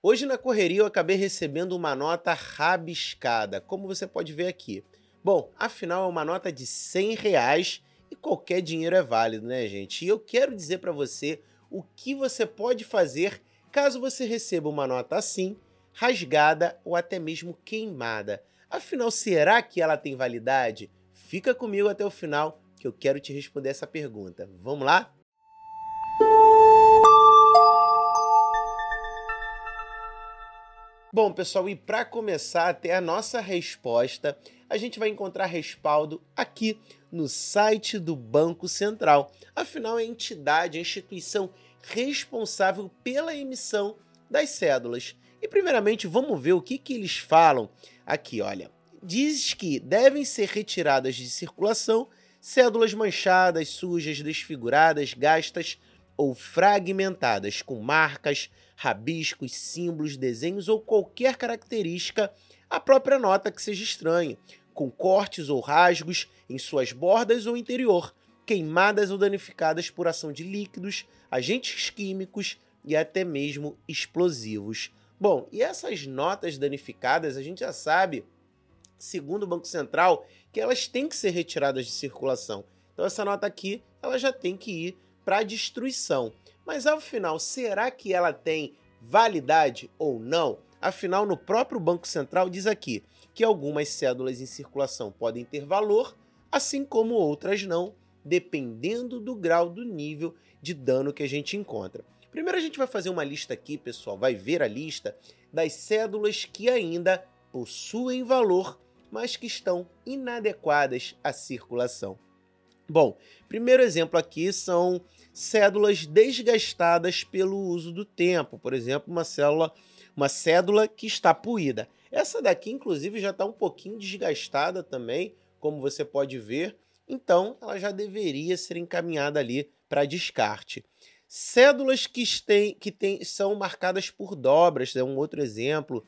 Hoje na correria eu acabei recebendo uma nota rabiscada, como você pode ver aqui. Bom, afinal é uma nota de 100 reais e qualquer dinheiro é válido, né, gente? E eu quero dizer para você o que você pode fazer caso você receba uma nota assim, rasgada ou até mesmo queimada. Afinal, será que ela tem validade? Fica comigo até o final que eu quero te responder essa pergunta. Vamos lá? Bom, pessoal, e para começar a ter a nossa resposta, a gente vai encontrar respaldo aqui no site do Banco Central. Afinal, é a entidade, a instituição responsável pela emissão das cédulas. E primeiramente, vamos ver o que, que eles falam aqui, olha. Diz que devem ser retiradas de circulação cédulas manchadas, sujas, desfiguradas, gastas ou fragmentadas, com marcas, rabiscos, símbolos, desenhos ou qualquer característica a própria nota que seja estranha, com cortes ou rasgos em suas bordas ou interior, queimadas ou danificadas por ação de líquidos, agentes químicos e até mesmo explosivos. Bom, e essas notas danificadas a gente já sabe, segundo o Banco Central, que elas têm que ser retiradas de circulação. Então essa nota aqui, ela já tem que ir para destruição. Mas ao final, será que ela tem validade ou não? Afinal, no próprio Banco Central diz aqui que algumas cédulas em circulação podem ter valor, assim como outras não, dependendo do grau do nível de dano que a gente encontra. Primeiro a gente vai fazer uma lista aqui, pessoal, vai ver a lista das cédulas que ainda possuem valor, mas que estão inadequadas à circulação. Bom, primeiro exemplo aqui são cédulas desgastadas pelo uso do tempo. Por exemplo, uma célula, uma cédula que está poída. Essa daqui, inclusive, já está um pouquinho desgastada também, como você pode ver. Então, ela já deveria ser encaminhada ali para descarte. Cédulas que, têm, que têm, são marcadas por dobras, é um outro exemplo.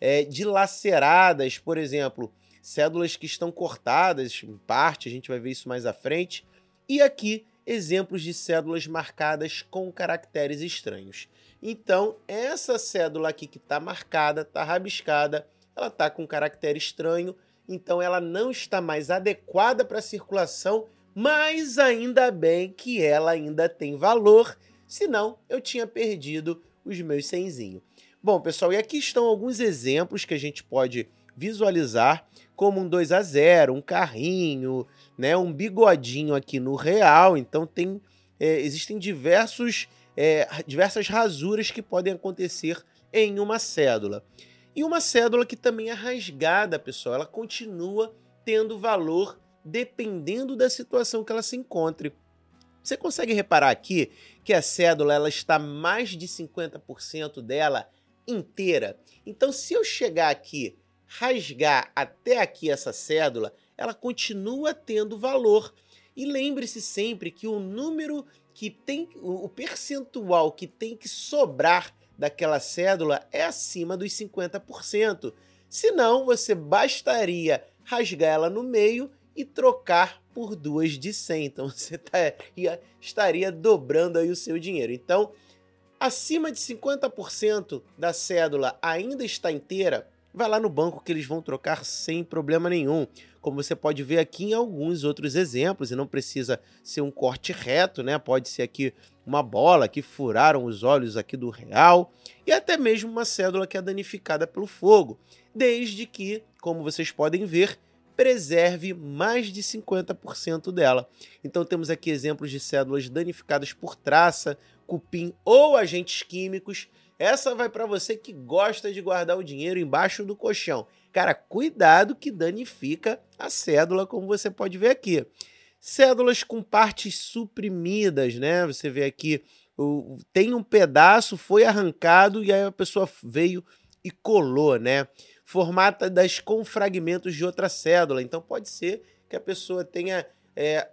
É, dilaceradas, por exemplo, cédulas que estão cortadas em parte, a gente vai ver isso mais à frente. E aqui, exemplos de cédulas marcadas com caracteres estranhos. Então, essa cédula aqui que está marcada, está rabiscada, ela está com um caractere estranho, então ela não está mais adequada para circulação, mas ainda bem que ela ainda tem valor, senão eu tinha perdido os meus cenzinho. Bom, pessoal, e aqui estão alguns exemplos que a gente pode visualizar, como um 2 a 0 um carrinho, né, um bigodinho aqui no real. Então tem é, existem diversos, é, diversas rasuras que podem acontecer em uma cédula. E uma cédula que também é rasgada, pessoal, ela continua tendo valor dependendo da situação que ela se encontre. Você consegue reparar aqui que a cédula ela está mais de 50% dela inteira. Então, se eu chegar aqui, rasgar até aqui essa cédula, ela continua tendo valor. E lembre-se sempre que o número que tem, o percentual que tem que sobrar daquela cédula é acima dos 50%. Senão, você bastaria rasgar ela no meio e trocar por duas de 100. Então, você tá, estaria dobrando aí o seu dinheiro. Então, acima de 50% da cédula ainda está inteira, vai lá no banco que eles vão trocar sem problema nenhum. Como você pode ver aqui em alguns outros exemplos, e não precisa ser um corte reto, né? Pode ser aqui uma bola que furaram os olhos aqui do real, e até mesmo uma cédula que é danificada pelo fogo, desde que, como vocês podem ver, preserve mais de 50% dela. Então temos aqui exemplos de cédulas danificadas por traça, cupim ou agentes químicos essa vai para você que gosta de guardar o dinheiro embaixo do colchão. Cara, cuidado que danifica a cédula, como você pode ver aqui. Cédulas com partes suprimidas, né? Você vê aqui, tem um pedaço, foi arrancado e aí a pessoa veio e colou, né? Formatadas com fragmentos de outra cédula. Então pode ser que a pessoa tenha é,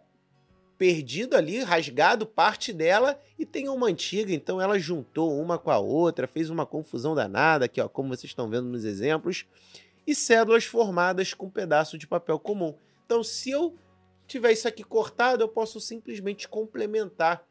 perdido ali, rasgado parte dela e tem uma antiga, então ela juntou uma com a outra, fez uma confusão danada, aqui ó, como vocês estão vendo nos exemplos, e cédulas formadas com um pedaço de papel comum. Então, se eu tiver isso aqui cortado, eu posso simplesmente complementar.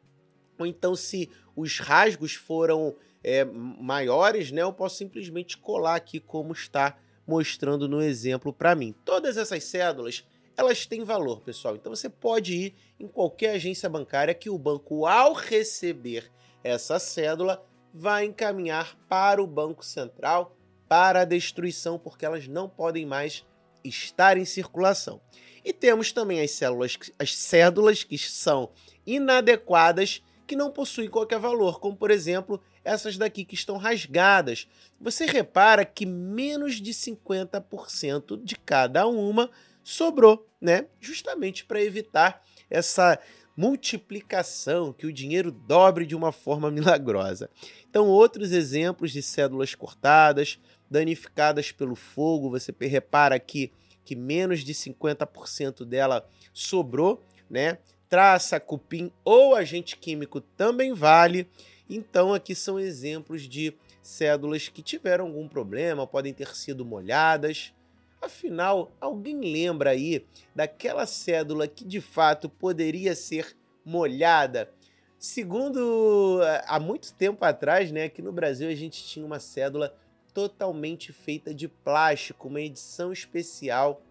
Ou então, se os rasgos foram é, maiores, né, eu posso simplesmente colar aqui como está mostrando no exemplo para mim. Todas essas cédulas, elas têm valor, pessoal. Então você pode ir em qualquer agência bancária que o banco, ao receber essa cédula, vai encaminhar para o Banco Central para a destruição, porque elas não podem mais estar em circulação. E temos também as células, as cédulas que são inadequadas, que não possuem qualquer valor, como por exemplo essas daqui que estão rasgadas. Você repara que menos de 50% de cada uma sobrou, né? Justamente para evitar essa multiplicação, que o dinheiro dobre de uma forma milagrosa. Então, outros exemplos de cédulas cortadas, danificadas pelo fogo, você repara aqui que menos de 50% dela sobrou, né? Traça, cupim ou agente químico também vale. Então, aqui são exemplos de cédulas que tiveram algum problema, podem ter sido molhadas. Afinal, alguém lembra aí daquela cédula que de fato poderia ser molhada? Segundo há muito tempo atrás, né, aqui no Brasil a gente tinha uma cédula totalmente feita de plástico, uma edição especial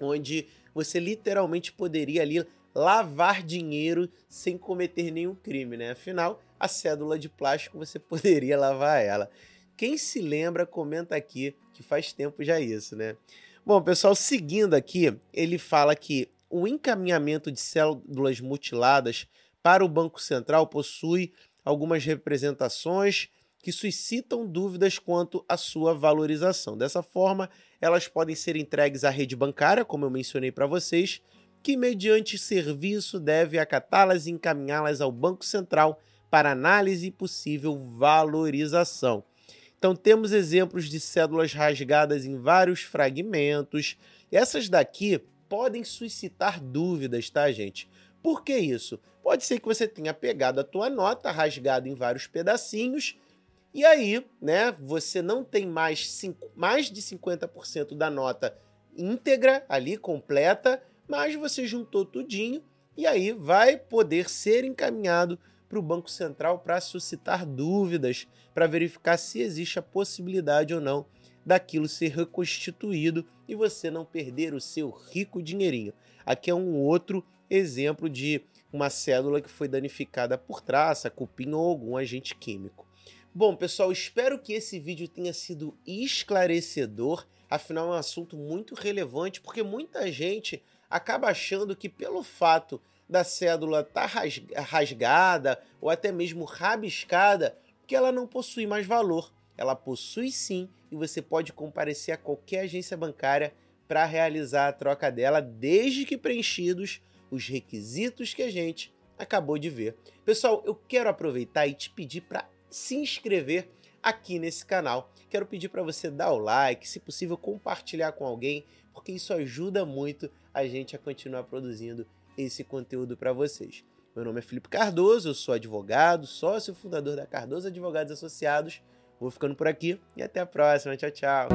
onde você literalmente poderia ali lavar dinheiro sem cometer nenhum crime, né? Afinal, a cédula de plástico você poderia lavar ela. Quem se lembra, comenta aqui que faz tempo já isso, né? Bom, pessoal, seguindo aqui, ele fala que o encaminhamento de cédulas mutiladas para o Banco Central possui algumas representações que suscitam dúvidas quanto à sua valorização. Dessa forma, elas podem ser entregues à rede bancária, como eu mencionei para vocês, que, mediante serviço, deve acatá-las e encaminhá-las ao Banco Central para análise e possível valorização. Então, temos exemplos de cédulas rasgadas em vários fragmentos. Essas daqui podem suscitar dúvidas, tá, gente? Por que isso? Pode ser que você tenha pegado a tua nota rasgada em vários pedacinhos e aí, né, você não tem mais, cinco, mais de 50% da nota íntegra ali, completa, mas você juntou tudinho e aí vai poder ser encaminhado para o Banco Central para suscitar dúvidas, para verificar se existe a possibilidade ou não daquilo ser reconstituído e você não perder o seu rico dinheirinho. Aqui é um outro exemplo de uma cédula que foi danificada por traça, cupim ou algum agente químico. Bom, pessoal, espero que esse vídeo tenha sido esclarecedor. Afinal, é um assunto muito relevante, porque muita gente acaba achando que pelo fato da cédula estar tá rasgada ou até mesmo rabiscada, que ela não possui mais valor. Ela possui sim, e você pode comparecer a qualquer agência bancária para realizar a troca dela, desde que preenchidos os requisitos que a gente acabou de ver. Pessoal, eu quero aproveitar e te pedir para se inscrever aqui nesse canal. Quero pedir para você dar o like, se possível compartilhar com alguém, porque isso ajuda muito a gente a continuar produzindo esse conteúdo para vocês. Meu nome é Felipe Cardoso, eu sou advogado, sócio fundador da Cardoso Advogados Associados. Vou ficando por aqui e até a próxima. Tchau, tchau.